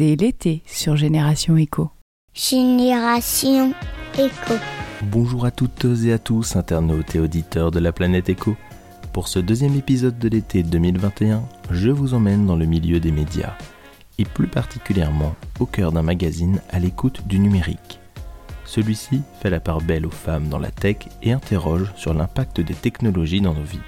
C'est l'été sur Génération Echo. Génération Echo. Bonjour à toutes et à tous, internautes et auditeurs de la planète Echo. Pour ce deuxième épisode de l'été 2021, je vous emmène dans le milieu des médias, et plus particulièrement au cœur d'un magazine à l'écoute du numérique. Celui-ci fait la part belle aux femmes dans la tech et interroge sur l'impact des technologies dans nos vies.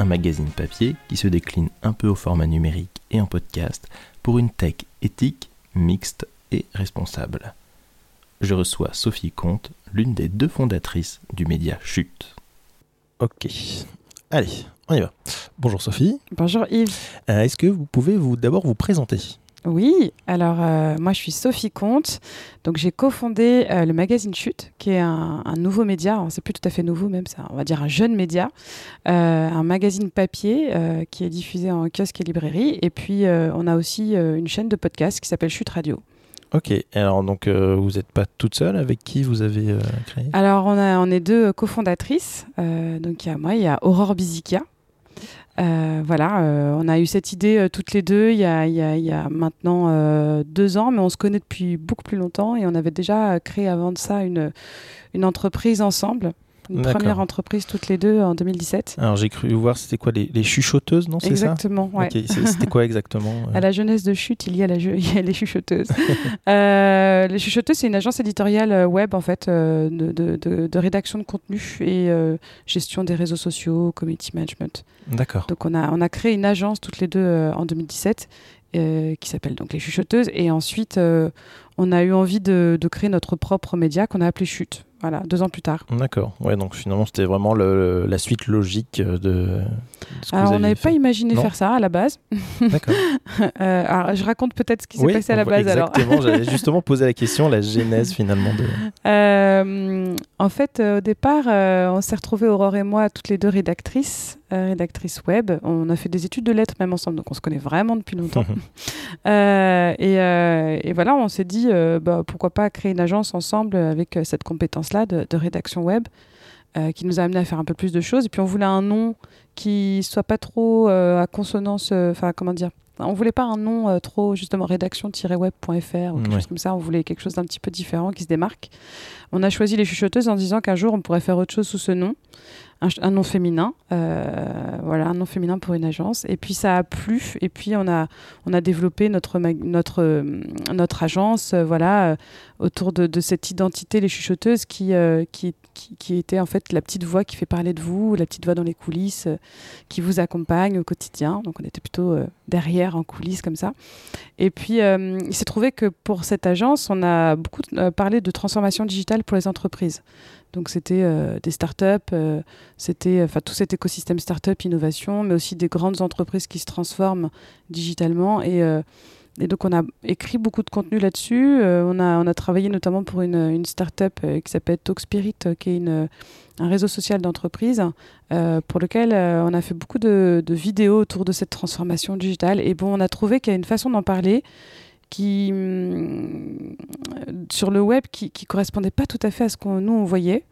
Un magazine papier qui se décline un peu au format numérique et en podcast pour une tech éthique, mixte et responsable. Je reçois Sophie Comte, l'une des deux fondatrices du média Chute. Ok, allez, on y va. Bonjour Sophie. Bonjour Yves. Euh, Est-ce que vous pouvez vous d'abord vous présenter? Oui, alors euh, moi je suis Sophie Comte. Donc j'ai cofondé euh, le magazine Chute, qui est un, un nouveau média. C'est plus tout à fait nouveau, même, un- on va dire un jeune média. Euh, un magazine papier qui est diffusé en kiosque et librairie. Et puis on a aussi une chaîne de podcast qui s'appelle Chute Radio. Ok, alors donc euh, vous n'êtes pas toute seule, avec qui vous avez euh, créé? Alors, on, a, on est deux cofondatrices. Euh, donc, il y a moi, il y a Aurore Bizikia. Euh, voilà, euh, on a eu cette idée euh, toutes les deux il y a, il y a- il y a maintenant euh, deux ans, mais on se connaît depuis beaucoup plus longtemps et on avait déjà euh, créé avant de ça une, une entreprise ensemble, une première entreprise toutes les deux en 2017. Alors j'ai cru voir, c'était quoi, les, les chuchoteuses, non C'est ça? Exactement, ouais. C'est- c'était quoi exactement euh? À la jeunesse de chute, il y a, la je- il y a les chuchoteuses. Euh, les chuchoteuses, c'est une agence éditoriale euh, web, en fait, de, de- de- de rédaction de contenu et euh, gestion des réseaux sociaux, community management. D'accord. Donc, on a, on a créé une agence toutes les deux euh, en 2017 euh, qui s'appelle donc Les Chuchoteuses. Et ensuite, euh, on a eu envie de, de créer notre propre média qu'on a appelé Chute. Voilà, deux ans plus tard. D'accord. Ouais, donc finalement c'était vraiment la suite logique euh, de, Alors, on n'avait pas imaginé Non faire ça à la base. D'accord. Euh, alors, je raconte peut-être ce qui s'est passé à la base. alors. Exactement, j'allais justement poser la question, la genèse finalement de. Euh, en fait, euh, au départ, euh, on s'est retrouvés, Aurore et moi, toutes les deux rédactrices, rédactrices web. On a fait des études de lettres même ensemble, donc on se connaît vraiment depuis longtemps. Et, et voilà, on s'est dit, bah, pourquoi pas créer une agence ensemble avec cette compétence-là de, de rédaction web, euh, qui nous a amené à faire un peu plus de choses. Et puis on voulait un nom qui soit pas trop euh, à consonance, euh, enfin comment dire. On voulait pas un nom trop justement rédaction-web.fr ou quelque Ouais. chose comme ça. On voulait quelque chose d'un petit peu différent qui se démarque. On a choisi les chuchoteuses en disant qu'un jour on pourrait faire autre chose sous ce nom, un, nom féminin, voilà, un nom féminin pour une agence. Et puis ça a plu. Et puis on a on a développé notre notre notre agence, voilà, autour de, de cette identité les chuchoteuses qui, qui qui était en fait la petite voix qui fait parler de vous, la petite voix dans les coulisses, euh, qui vous accompagne au quotidien. Donc on était plutôt euh, derrière en coulisses comme ça. Et puis, euh, il s'est trouvé que pour cette agence, on a beaucoup parlé de transformation digitale pour les entreprises. Donc, c'était des startups, c'était enfin tout cet écosystème startup, innovation, mais aussi des grandes entreprises qui se transforment digitalement. Et, et donc, on a écrit beaucoup de contenu là-dessus. Euh, on, a, on a travaillé notamment pour une, une startup euh, qui s'appelle Talkspirit, euh, qui est une, un réseau social d'entreprise, pour lequel on a fait beaucoup de, de vidéos autour de cette transformation digitale. Et bon, on a trouvé qu'il y a une façon d'en parler qui, hum, sur le web qui, qui correspondait pas tout à fait à ce qu'on nous on voyait.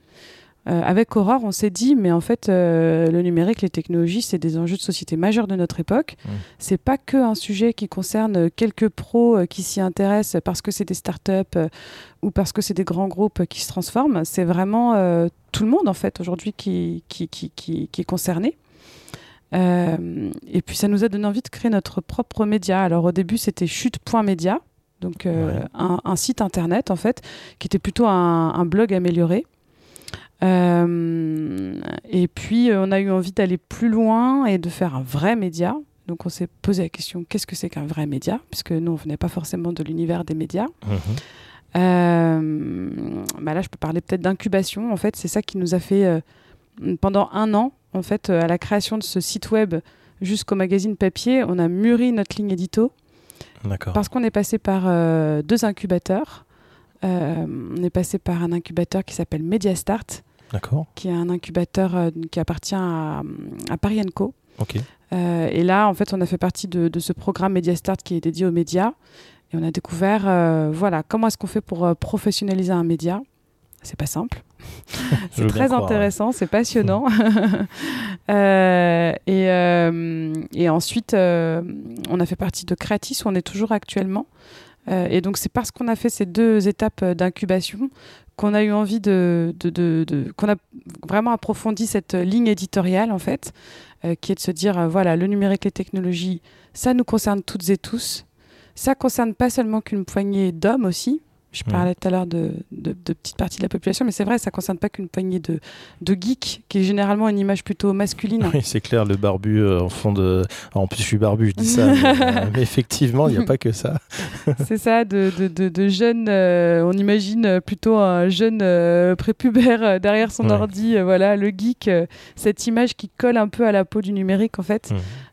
Euh, avec Aurore, on s'est dit, mais en fait, euh, le numérique, les technologies, c'est des enjeux de société majeurs de notre époque. Mmh. C'est pas que un sujet qui concerne quelques pros euh, qui s'y intéressent parce que c'est des startups ou parce que c'est des grands groupes qui se transforment. C'est vraiment tout le monde, en fait, aujourd'hui, qui, qui, qui, qui, est concerné. Et puis, ça nous a donné envie de créer notre propre média. Alors, au début, c'était chute.media, donc Ouais. un, un site internet, en fait, qui était plutôt un, un blog amélioré. Euh, et puis, euh, on a eu envie d'aller plus loin et de faire un vrai média. Donc, on s'est posé la question qu'est-ce que c'est qu'un vrai média? Puisque nous, on venait pas forcément de l'univers des médias. Mhm. Euh, bah là, je peux parler peut-être d'incubation. En fait, c'est ça qui nous a fait euh, pendant un an, en fait, euh, à la création de ce site web jusqu'au magazine papier, on a mûri notre ligne édito parce qu'on est passé par deux incubateurs. On est passé par un incubateur qui s'appelle Mediastart. Qui est un incubateur euh, qui appartient à, à Paris Co. Ok. Euh, et là, en fait, on a fait partie de, de ce programme Mediastart qui est dédié aux médias. Et on a découvert, euh, voilà, comment est-ce qu'on fait pour euh, professionnaliser un média. C'est pas simple. C'est très intéressant, c'est passionnant. Euh, et, euh, et ensuite, euh, on a fait partie de Creatis, où on est toujours actuellement. Et donc c'est parce qu'on a fait ces deux étapes d'incubation qu'on a eu envie de, qu'on a vraiment approfondi cette ligne éditoriale en fait, euh, qui est de se dire euh, voilà le numérique, les technologies, ça nous concerne toutes et tous. Ça concerne pas seulement qu'une poignée d'hommes aussi. Je parlais tout à l'heure de, de, de petites parties de la population, mais c'est vrai, ça concerne pas qu'une poignée de, de geeks, qui est généralement une image plutôt masculine. Oui, c'est clair, le barbu euh, en fond de. En plus, je suis barbu, je dis ça. mais, euh, mais effectivement, il n'y a pas que ça. C'est ça, de, jeunes, euh, on imagine plutôt un jeune prépubère derrière son Ouais. ordi, voilà, le geek, cette image qui colle un peu à la peau du numérique en fait.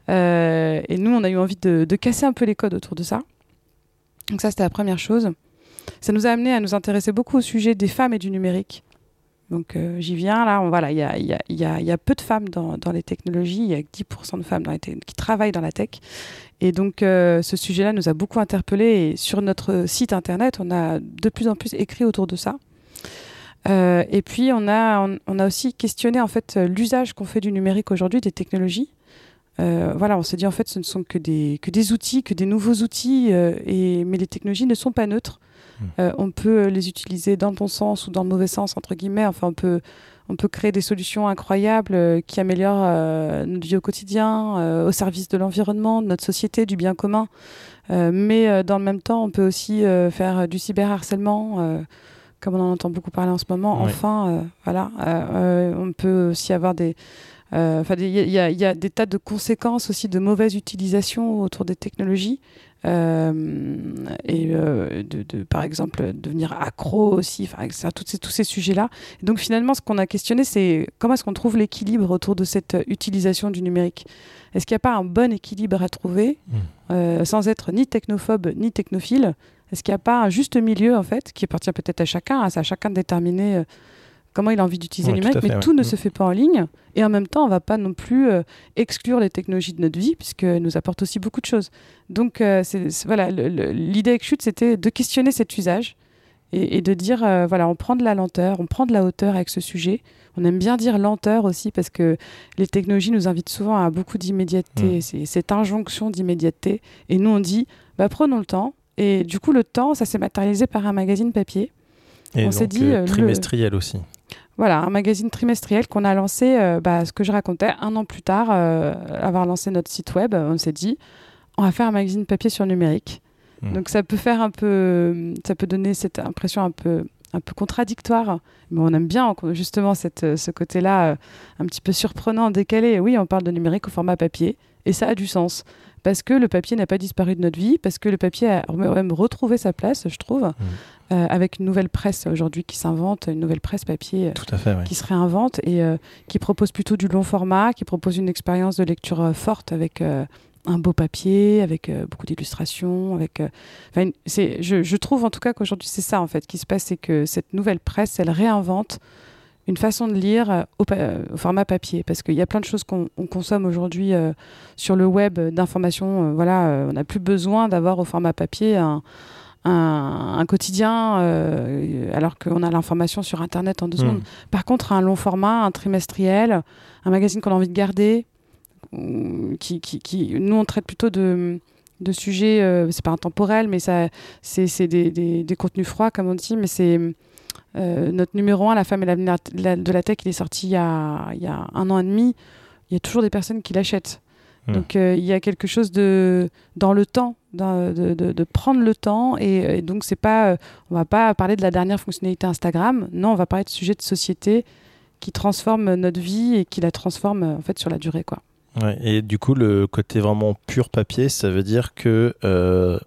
Et nous, on a eu envie de casser un peu les codes autour de ça. Donc ça, c'était la première chose. Ça nous a amené à nous intéresser beaucoup au sujet des femmes et du numérique. Donc euh, j'y viens là, on, voilà, il y a, il y, a, il il peu de femmes dans, les technologies, il y a que 10% de femmes qui travaillent dans la tech. Et donc euh, ce sujet-là nous a beaucoup interpellés et sur notre site internet, on a de plus en plus écrit autour de ça. Euh, et puis on a, aussi questionné en fait l'usage qu'on fait du numérique aujourd'hui, des technologies. Voilà, on s'est dit en fait ce ne sont que des, outils, que des nouveaux outils, mais les technologies ne sont pas neutres. Euh, on peut les utiliser dans le bon sens ou dans le mauvais sens, entre guillemets. Enfin, on peut, on peut créer des solutions incroyables euh, qui améliorent euh, notre vie au quotidien, euh, au service de l'environnement, de notre société, du bien commun. Euh, mais euh, dans le même temps, on peut aussi euh, faire du cyberharcèlement, euh, comme on en entend beaucoup parler en ce moment. Enfin, euh, voilà, Euh, euh, on peut aussi avoir des euh, Enfin, il y, y a des tas de conséquences aussi de mauvaise utilisation autour des technologies. Euh, et euh, de, de, par exemple, devenir accro aussi, etc., tous ces, tous ces sujets-là. Et donc finalement, ce qu'on a questionné, c'est comment est-ce qu'on trouve l'équilibre autour de cette utilisation du numérique? Est-ce qu'il n'y a pas un bon équilibre à trouver, Mm. euh, sans être ni technophobe ni technophile Est-ce qu'il n'y a pas un juste milieu, en fait, qui appartient peut-être à chacun, c'est à chacun de déterminer comment il a envie d'utiliser Ouais, fait, mais ouais. tout ne Mm. se fait pas en ligne. Et en même temps, on ne va pas non plus euh, exclure les technologies de notre vie, puisqu'elles nous apportent aussi beaucoup de choses. Donc, euh, c'est, c'est- voilà, le- le- l'idée avec Chute, c'était de questionner cet usage et, et de dire, euh, voilà, on prend de la lenteur, on prend de la hauteur avec ce sujet. On aime bien dire lenteur aussi, parce que les technologies nous invitent souvent à beaucoup d'immédiateté, Mm. c'est cette injonction d'immédiateté. Et nous, on dit, bah, prenons le temps. Et du coup, le temps, ça s'est matérialisé par un magazine papier. Et On s'est donc, dit, euh, le- trimestriel aussi. Voilà, un magazine trimestriel qu'on a lancé, euh, bah, ce que je racontais, un an plus tard, euh, avoir lancé notre site web, on s'est dit, on va faire un magazine papier sur numérique. Mm. Donc ça peut faire un peu, ça peut donner cette impression un peu, un peu contradictoire, mais on aime bien justement cette, ce côté-là, euh, un petit peu surprenant, décalé. Oui, on parle de numérique au format papier, et ça a du sens. Parce que le papier n'a pas disparu de notre vie, parce que le papier a même retrouvé sa place, je trouve, Mm. euh, avec une nouvelle presse aujourd'hui qui s'invente, une nouvelle presse papier euh, Tout à fait, oui. qui se réinvente et euh, qui propose plutôt du long format, qui propose une expérience de lecture euh, forte avec un beau papier, avec euh, beaucoup d'illustrations, avec. euh, une- je, je trouve en tout cas qu'aujourd'hui c'est ça en fait qui se passe, c'est que cette nouvelle presse, elle réinvente une façon de lire euh, au, euh, au format papier, parce qu'il y a plein de choses qu'on on consomme aujourd'hui euh, sur le web d'informations. voilà, on n'a plus besoin d'avoir au format papier un, un, un quotidien, alors qu'on a l'information sur Internet en deux Mm. secondes. Par contre, un long format, un trimestriel, un magazine qu'on a envie de garder, qui, qui, qui- nous on traite plutôt de, de sujets, euh, c'est pas intemporel, mais ça, c'est, c'est des, des, des contenus froids comme on dit, mais c'est euh, notre numéro un, La femme et l'avenir de la- tech, il est sorti il y, a, il y a un an et demi. Il y a toujours des personnes qui l'achètent. Donc euh, il y a quelque chose de dans le temps, de, de, de prendre le temps et, et donc c'est pas, euh, on va pas parler de la dernière fonctionnalité Instagram. Non, on va parler de sujets de société qui transforment notre vie et qui la transforment euh, en fait sur la durée quoi. Ouais, et du coup, le côté vraiment pur papier, ça veut dire que euh,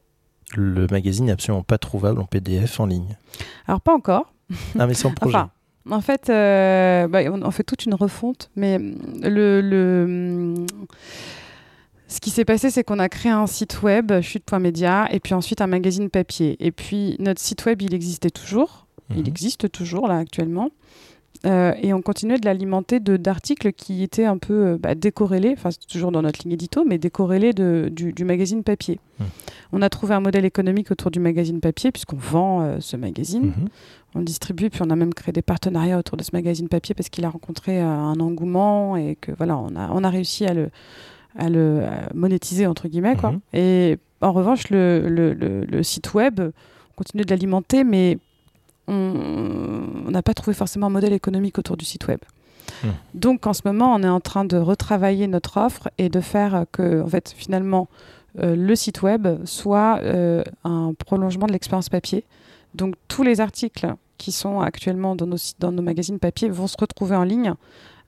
le magazine n'est absolument pas trouvable en PDF en ligne. Alors pas encore. Mais projet. Enfin, en fait, euh, bah, on, fait toute une refonte, mais hum, le, le, hum, ce qui s'est passé, c'est qu'on a créé un site web, chute.media, et puis ensuite un magazine papier. Et puis notre site web, il existait toujours, il Mhm. existe toujours là actuellement. Euh, et on continuait de l'alimenter d'articles qui étaient un peu euh, bah, décorrélés, enfin c'est toujours dans notre ligne édito, mais décorrélés de, du, du magazine papier. Mhm. On a trouvé un modèle économique autour du magazine papier, puisqu'on vend euh, ce magazine Mhm. on le distribue, puis on a même créé des partenariats autour de ce magazine papier parce qu'il a rencontré euh, un engouement et que voilà, on a, on a réussi à le, à le à monétiser entre guillemets quoi. Mhm. Et en revanche, le, le- le- le site web, on continue de l'alimenter, mais on n'a pas trouvé forcément un modèle économique autour du site web. Mhm. Donc en ce moment, on est en train de retravailler notre offre et de faire que, en fait, finalement, euh, le site web soit euh, un prolongement de l'expérience papier. Donc tous les articles qui sont actuellement dans nos, dans nos magazines papier vont se retrouver en ligne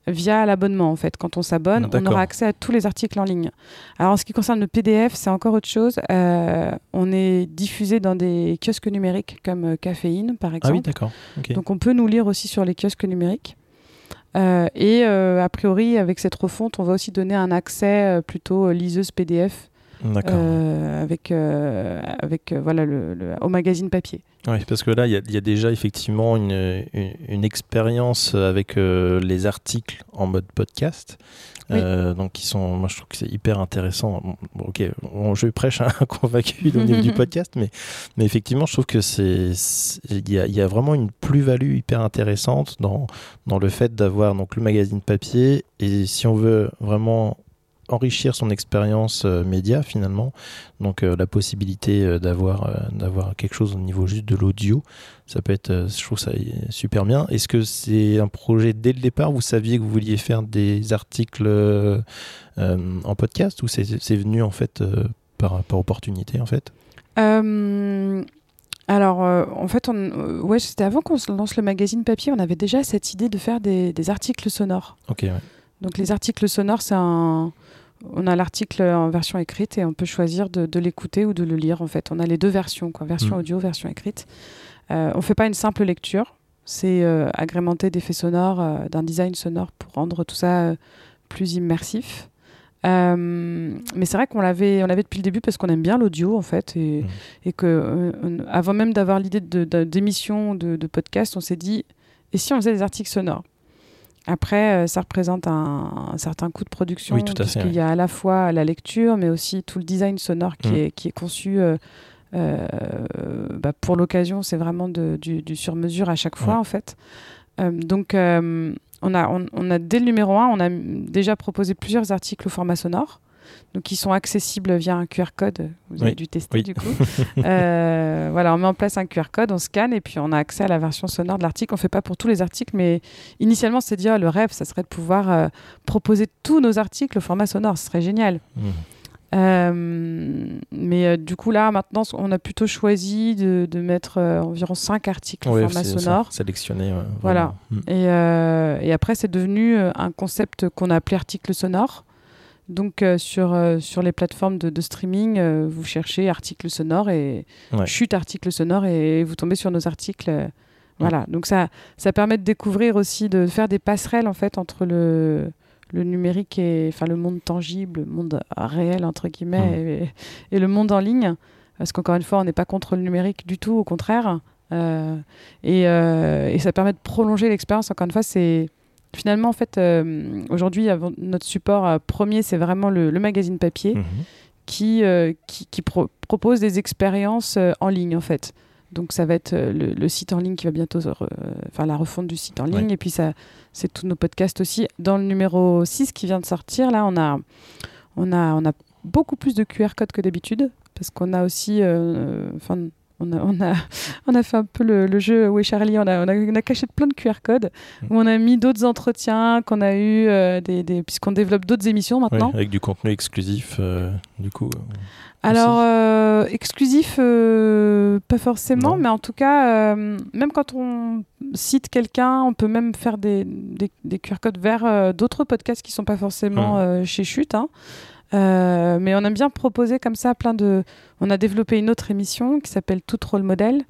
via l'abonnement en fait. Quand on s'abonne, on D'accord. aura accès à tous les articles en ligne. Alors en ce qui concerne le PDF, c'est encore autre chose. Euh, on est diffusé dans des kiosques numériques comme euh, Caféine par Ah exemple. oui, d'accord. Donc on peut nous lire aussi sur les kiosques numériques. Euh, et a priori, avec cette refonte, on va aussi donner un accès plutôt liseuse PDF. Euh, avec, euh, avec euh, voilà, le, le- au magazine papier. Oui, parce que là, il y, a- il y a déjà effectivement une, une, une expérience avec euh, les articles en mode podcast. Oui. Donc, qui sont, moi, je trouve que c'est hyper intéressant. Bon, ok, on- je prêche un convaincu au niveau du podcast, mais, mais effectivement, je trouve que c'est, il y y a vraiment une plus-value hyper intéressante dans, dans le fait d'avoir donc le magazine papier. Et si on veut vraiment enrichir son expérience euh, média finalement donc euh, la possibilité euh, d'avoir d'avoir quelque chose au niveau juste de l'audio ça peut être je trouve ça super bien est-ce que c'est un projet dès le départ? Vous saviez que vous vouliez faire des articles euh, en podcast ou c'est venu en fait euh, par, par opportunité en fait? Euh, alors, euh, en fait, on, euh, ouais, c'était avant qu'on lance le magazine papier, on avait déjà cette idée de faire des, des articles sonores. ok ouais. Donc, les articles sonores, c'est un. On a l'article en version écrite et on peut choisir de, de l'écouter ou de le lire. En fait, on a les deux versions, quoi, version Mm. audio, version écrite. Euh, on fait pas une simple lecture, c'est euh, agrémenté d'effets sonores, euh, d'un design sonore pour rendre tout ça euh, plus immersif. Mais c'est vrai qu'on l'avait, on l'avait depuis le début parce qu'on aime bien l'audio en fait et, Mm. et que on- avant même d'avoir l'idée de, de- d'émission de, de podcast, on s'est dit et si on faisait des articles sonores? Après, euh, ça représente un, un certain coût de production Oui, tout à fait, puisqu'il oui. y a à la fois la lecture, mais aussi tout le design sonore qui, Mm. est, qui est conçu. euh, euh, bah, pour l'occasion, c'est vraiment de- du, du sur-mesure à chaque fois, Ouais. en fait. Euh, donc, on, a, on, on a, dès le numéro 1, on a déjà proposé plusieurs articles au format sonore, donc qui sont accessibles via un QR code. Vous avez Oui. dû tester, Oui. du coup. Euh, voilà, on met en place un QR code, on scanne, et puis on a accès à la version sonore de l'article. On ne fait pas pour tous les articles, mais initialement, c'est dire le rêve, ça serait de pouvoir euh, proposer tous nos articles au format sonore. Ce serait génial. Mm. Euh, mais euh, du coup, là, maintenant, on a plutôt choisi de, de mettre euh, environ 5 articles Ouais, au format sonore. sélectionné ouais, Voilà. vraiment. Mm. Et, et après, c'est devenu un concept qu'on a appelé article sonore. Donc, euh, sur, euh, sur les plateformes de, de streaming, euh, vous cherchez article sonore et Ouais. chute article sonore et vous tombez sur nos articles. Voilà. Donc, ça, ça permet de découvrir aussi, de faire des passerelles en fait entre le, le numérique et enfin le monde tangible, le monde réel entre guillemets, et, et le monde en ligne. Parce qu'encore une fois, on n'est pas contre le numérique du tout, au contraire. Et, et ça permet de prolonger l'expérience. Encore une fois, c'est finalement en fait euh, aujourd'hui notre support premier, c'est vraiment le, le magazine papier Mhm. qui, euh, qui, qui pro- propose des expériences euh, en ligne en fait. Donc ça va être le, le site en ligne qui va bientôt faire la refonte du site en ligne Ouais. et puis ça c'est tous nos podcasts aussi. Dans le numéro 6 qui vient de sortir là, on a on a on a beaucoup plus de QR codes que d'habitude parce qu'on a aussi enfin on a, on, a, on a fait un peu le, le jeu Oui Charlie, on a, on, a, on a caché plein de QR codes Mm. où on a mis d'autres entretiens qu'on a eu, euh, des, des, puisqu'on développe d'autres émissions maintenant. avec du contenu exclusif euh, du coup euh, Alors, euh, exclusif, pas forcément, Non. mais en tout cas, même quand on cite quelqu'un, on peut même faire des, des, des QR codes vers d'autres podcasts qui sont pas forcément chez Chute. hein. Euh, mais on aime bien proposer comme ça plein de. On a développé une autre émission qui s'appelle Tout Rôle Modèle.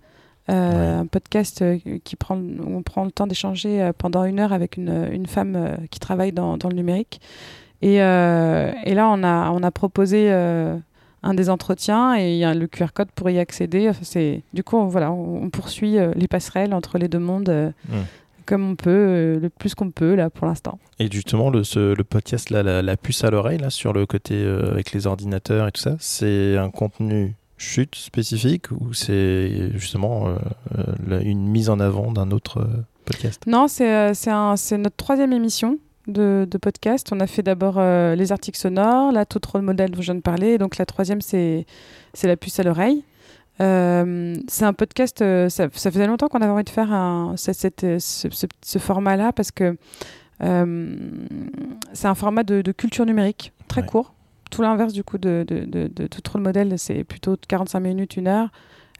euh, Ouais. Un podcast euh, qui prend, où on prend le temps d'échanger pendant une heure avec une, une femme qui travaille dans, dans le numérique. Et, euh, et là, on a, on a proposé un des entretiens et il y a le QR code pour y accéder. Enfin, du coup, on, voilà, on, on poursuit les passerelles entre les deux mondes euh, Mm. Comme on peut, euh, le plus qu'on peut là pour l'instant. Et justement, le, ce- le podcast, là, la, la puce à l'oreille, là, sur le côté euh, avec les ordinateurs et tout ça, c'est un contenu chute spécifique ou c'est justement euh, la- une mise en avant d'un autre podcast? Non, c'est, notre troisième émission de, de podcasts. On a fait d'abord les articles sonores, la tout rôle modèle dont je viens de parler. Donc la troisième, c'est c'est la puce à l'oreille. Euh, c'est un podcast, euh, ça, ça faisait longtemps qu'on avait envie de faire un, cette- cette, euh, ce, ce- ce format-là parce que euh, c'est un format de, de culture numérique très Ouais. court. Tout l'inverse du coup de, de, de, de tout rôle modèle, c'est plutôt 45 minutes, une heure.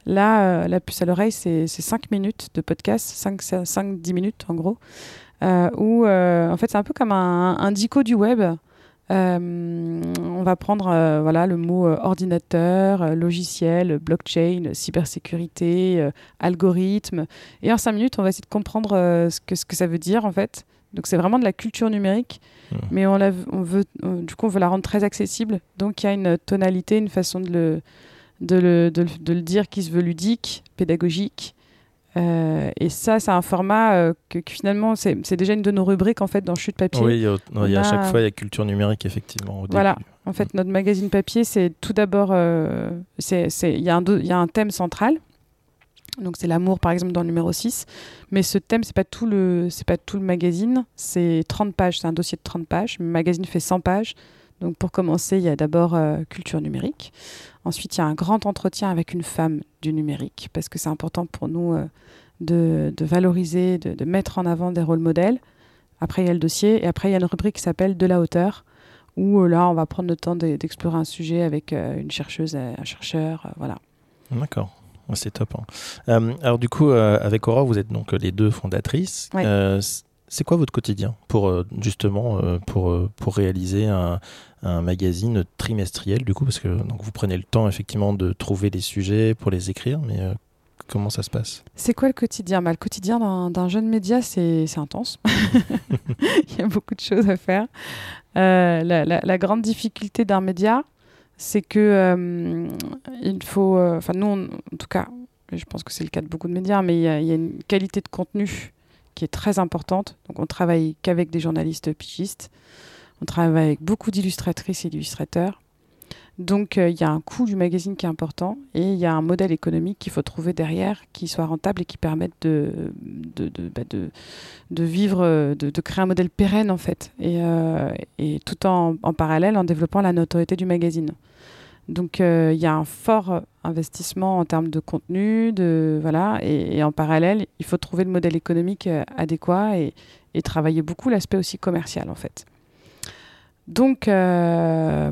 Là, la puce à l'oreille, c'est 5 minutes de podcast, 5-10 minutes en gros, où en fait c'est un peu comme un, un dico du web. Euh, on va prendre euh, voilà, le mot euh, ordinateur, logiciel, blockchain, cybersécurité, algorithme. Et en 5 minutes, on va essayer de comprendre ce, que, ce que ça veut dire en fait. Donc c'est vraiment de la culture numérique, mais on, la- on veut, on- du coup on veut la rendre très accessible. Donc il y a une tonalité, une façon de le, de le, de, le- de le dire qui se veut ludique, pédagogique. Euh, et ça, c'est un format euh, que, que finalement, c'est déjà une de nos rubriques en fait dans Chute Papier. Oui, a, a à chaque fois, il y a culture numérique, effectivement. Au Voilà. début. En fait, notre magazine papier, c'est tout d'abord, euh, il y, a un do- il y a un thème central. Donc c'est l'amour, par exemple, dans le numéro 6. Mais ce thème, c'est pas tout le, c'est pas tout le magazine. C'est 30 pages, c'est un dossier de 30 pages. Le magazine fait 100 pages. Donc pour commencer, il y a d'abord euh, culture numérique. Ensuite, il y a un grand entretien avec une femme du numérique, parce que c'est important pour nous euh, de, de valoriser, de, de mettre en avant des rôles modèles. Après, il y a le dossier. Et après, il y a une rubrique qui s'appelle De la hauteur où euh, là, on va prendre le temps de- d'explorer un sujet avec une chercheuse, un chercheur, voilà. D'accord. C'est top. hein. Alors du coup, avec Aurore, vous êtes donc les deux fondatrices. Ouais. C'est quoi votre quotidien pour euh, justement euh, pour euh, pour réaliser un, un magazine trimestriel du coup parce que donc vous prenez le temps effectivement de trouver les sujets pour les écrire, mais comment ça se passe? C'est quoi le quotidien? Bah, Le quotidien d'un jeune média, c'est intense. il y a beaucoup de choses à faire. Euh, la, la- la grande difficulté d'un média, c'est que euh, il faut, euh, enfin nous, on- en tout cas, je pense que c'est le cas de beaucoup de médias, mais il y, a- il y a une qualité de contenu qui est très importante. Donc on travaille qu'avec des journalistes pigistes. On travaille avec beaucoup d'illustratrices et d'illustrateurs. Donc euh, il y a un coût du magazine qui est important et il y a un modèle économique qu'il faut trouver derrière qui soit rentable et qui permette de, de, de, bah, de, vivre, de, de créer un modèle pérenne en fait. Et, euh, et tout en, en parallèle en développant la notoriété du magazine. Donc euh, il y a un fort investissement en termes de contenu, de voilà, et, en parallèle il faut trouver le modèle économique euh, adéquat et, travailler beaucoup l'aspect aussi commercial en fait. Donc, euh,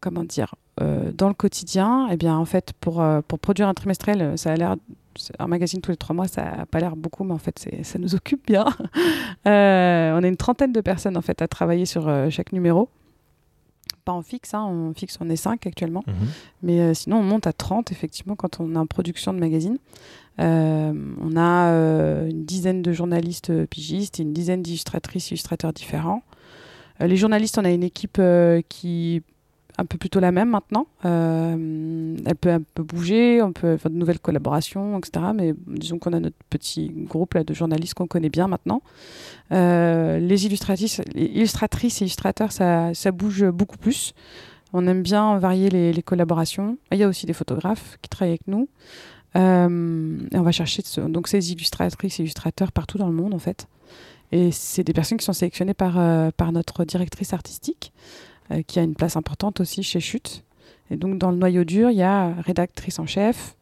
comment dire, dans le quotidien, eh bien, en fait, pour, pour produire un trimestriel, ça a l'air, un magazine tous les trois mois, ça n'a pas l'air beaucoup, mais en fait, ça nous occupe bien. On est une trentaine de personnes, en fait, à travailler sur chaque numéro. Pas en fixe, hein, en fixe, on est cinq actuellement. Mhm. Mais euh, sinon, on monte à 30, effectivement, quand on est en production de magazine. Euh, on a euh, une dizaine de journalistes pigistes et une dizaine d'illustratrices et illustrateurs différents. Les journalistes, on a une équipe qui un peu plutôt la même maintenant. Euh, elle peut un peu bouger, on peut faire de nouvelles collaborations, etc. Mais disons qu'on a notre petit groupe de journalistes qu'on connaît bien maintenant. Euh, les illustratrices, et illustrateurs, ça, ça bouge beaucoup plus. On aime bien varier les, collaborations. Il y a aussi des photographes qui travaillent avec nous. Euh, et on va chercher donc ces illustratrices et illustrateurs partout dans le monde en fait. Et c'est des personnes qui sont sélectionnées par, par notre directrice artistique, euh, qui a une place importante aussi chez Chute. Et donc dans le noyau dur, il y a rédactrice en chef,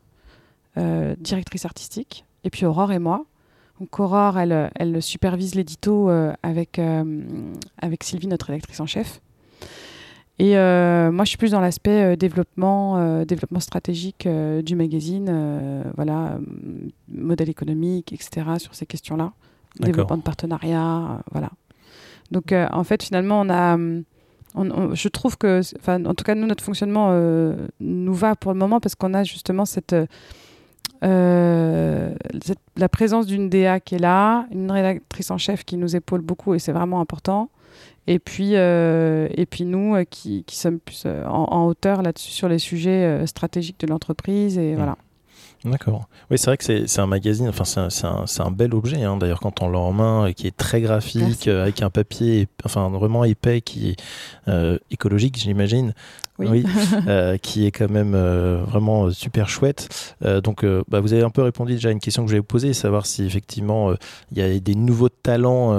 euh, directrice artistique, et puis Aurore et moi. Donc Aurore, elle, elle supervise l'édito euh, avec, avec Sylvie, notre rédactrice en chef. Et moi, je suis plus dans l'aspect développement, développement stratégique du magazine, voilà, modèle économique, etc. sur ces questions-là, développement de partenariats, euh, voilà. Donc, en fait, finalement, on a, hum, on- on- je trouve que, enfin, en tout cas, nous, notre fonctionnement euh, nous va pour le moment parce qu'on a justement cette, euh, euh, cette- la présence d'une DA qui est là, une rédactrice en chef qui nous épaule beaucoup et c'est vraiment important. Et puis, euh, et puis nous qui, qui sommes plus en, en hauteur là-dessus sur les sujets stratégiques de l'entreprise. Et Mm. voilà. D'accord. Oui, c'est vrai que c'est un magazine, enfin c'est un, un- bel objet hein, d'ailleurs quand on l'a en main, qui est très graphique, euh, avec un papier, enfin vraiment épais, qui est euh, écologique j'imagine. Oui. euh, qui est quand même euh, vraiment euh, super chouette. Donc, bah, vous avez un peu répondu déjà à une question que je vais vous poser, savoir si effectivement il y a des nouveaux talents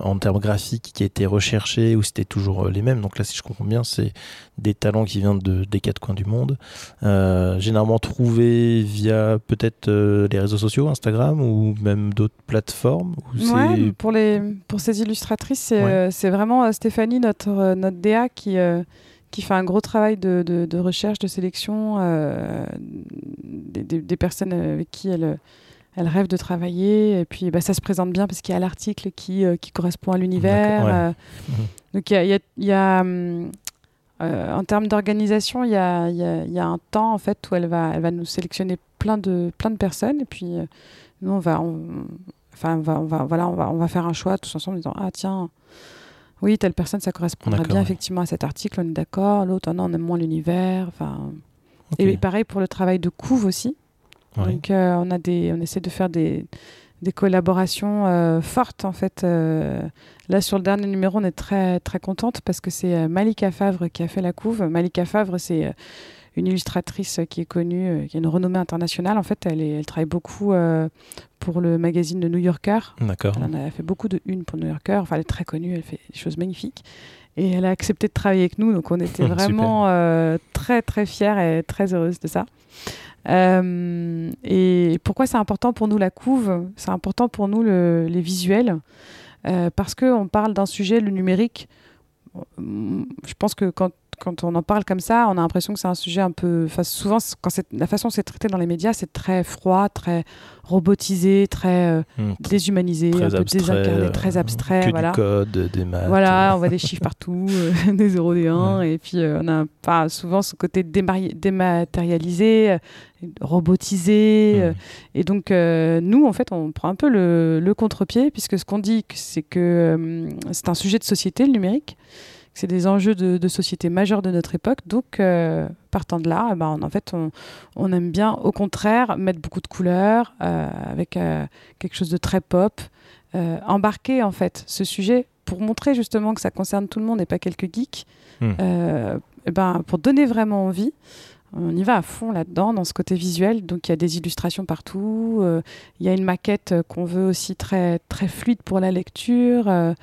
en termes graphiques qui été recherchés ou c'était toujours les mêmes. Donc là, si je comprends bien, c'est des talents qui viennent de, des quatre coins du monde, généralement trouvés via peut-être les réseaux sociaux, Instagram ou même d'autres plateformes. Ouais, pour, les, pour ces illustratrices, c'est Ouais. vraiment Stéphanie, notre, notre DA, qui, qui fait un gros travail de, de- de recherche, de sélection euh, des, des- des personnes avec qui elle, elle rêve de travailler. Et puis, bah, ça se présente bien parce qu'il y a l'article qui, euh, qui correspond à l'univers. Ouais. euh, Mhm. donc, il y a, il y a- il y a, hum, euh, en termes d'organisation, il y a, il y a- il y a un temps en fait où elle va, elle va nous sélectionner plein de, plein de personnes et puis euh, nous on va, on, enfin on va, on va, voilà, on va, on va faire un choix tous ensemble en disant ah tiens, oui telle personne ça correspondrait D'accord, bien ouais. effectivement à cet article, on est d'accord. L'autre non on aime moins l'univers. Enfin et pareil pour le travail de couve aussi. Ouais. Donc euh, on a des, on essaie de faire des, des collaborations euh, fortes en fait. euh. là sur le dernier numéro, on est très très contente parce que c'est Malika Favre qui a fait la couve. Malika Favre, c'est une illustratrice qui est connue, qui a une renommée internationale. En fait, elle, est, elle travaille beaucoup pour le magazine de New Yorker. D'accord. Elle en a fait beaucoup de une pour New Yorker. Enfin, elle est très connue, elle fait des choses magnifiques. Et elle a accepté de travailler avec nous, donc on était vraiment euh, très très fiers et très heureuses de ça. Euh, et pourquoi c'est important pour nous la couve? C'est important pour nous le- les visuels euh, parce qu'on parle d'un sujet, le numérique. Hum, Je pense que quand, quand on en parle comme ça, on a l'impression que c'est un sujet un peu. Enfin, souvent, quand la façon dont c'est traité dans les médias, c'est très froid, très robotisé, très euh, Hmm. déshumanisé, un Très peu abstrait, désincarné, euh, très abstrait. que voilà. du code, des maths. Voilà, on voit des chiffres partout, euh, des zéros, des 1, Ouais. et puis euh, on a pas souvent ce côté dématérialisé, euh, robotisé. Hmm. euh, et donc, euh, nous, en fait, on prend un peu le, le contre-pied, puisque ce qu'on dit, c'est que euh, c'est un sujet de société, le numérique. C'est des enjeux de, de société majeurs de notre époque. Donc, euh, partant de là, eh ben, on- en fait, on, on aime bien, au contraire, mettre beaucoup de couleurs, euh, avec euh, quelque chose de très pop, embarquer, en fait, ce sujet pour montrer justement que ça concerne tout le monde et pas quelques geeks. Eh ben, pour donner vraiment envie, on y va à fond là-dedans, dans ce côté visuel. Donc il y a des illustrations partout. euh, Il y a une maquette qu'on veut aussi très, très fluide pour la lecture. euh,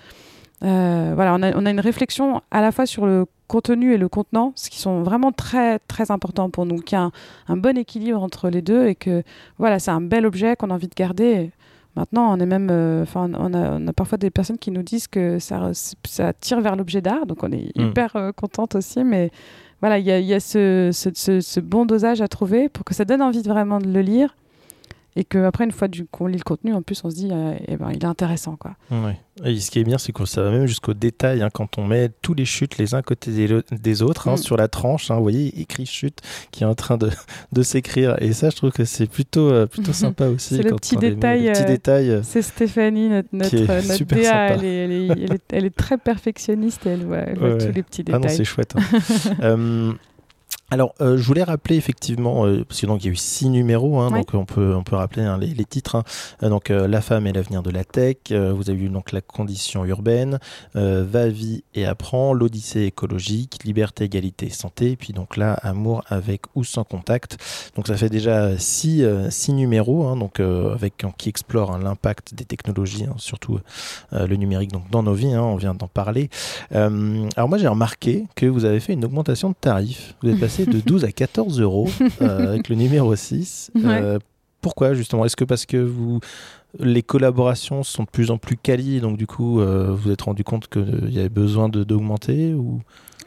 euh, voilà, on a, on a une réflexion à la fois sur le contenu et le contenant, ce qui sont vraiment très, très importants pour nous. Qu'il y a un, un bon équilibre entre les deux et que voilà, c'est un bel objet qu'on a envie de garder. Maintenant, on est même, euh, enfin, on, a, on a parfois des personnes qui nous disent que ça, ça tire vers l'objet d'art, donc on est Mm. hyper euh, contente aussi. Mais voilà, il y a, y a ce, ce, ce- ce bon dosage à trouver pour que ça donne envie vraiment de le lire et qu'après, une fois qu'on lit le contenu, en plus, on se dit, euh, eh ben, il est intéressant, quoi. Ouais. Et ce qui est bien, c'est que ça va même jusqu'au détail, hein, quand on met tous les chutes les uns à côté des, autres, hein, Mm. sur la tranche, hein, vous voyez, écrit chute qui est en train de, de s'écrire. Et ça, je trouve que c'est plutôt, euh, plutôt sympa aussi. C'est le petit détail, Le petit euh, détail. C'est Stéphanie, notre, notre, notre super DA, sympa. elle est, elle, est, elle est- elle est très perfectionniste, elle voit, elle voit Ouais, tous ouais. les petits Ah non, détails. c'est chouette. alors, euh, je voulais rappeler effectivement, euh, parce que donc il y a eu six numéros, hein, Ouais. donc on peut on peut rappeler hein, les, les titres. hein. Euh, donc euh, la femme et l'avenir de la tech. euh, vous avez eu donc la condition urbaine, euh, va vie et apprend, l'odyssée écologique, liberté, égalité, santé. Et puis donc là, amour avec ou sans contact. Donc ça fait déjà six euh, six numéros, hein, donc euh, avec qui explore hein, l'impact des technologies, hein, surtout euh, le numérique, donc dans nos vies. hein, on vient d'en parler. Euh, alors moi j'ai remarqué que vous avez fait une augmentation de tarif. Vous êtes passé de 12 à 14 euros euh, avec le numéro 6. Euh, pourquoi justement? Est-ce que parce que vous les collaborations sont de plus en plus quali, donc du coup euh, vous vous êtes rendu compte qu'il y avait besoin d'augmenter ou?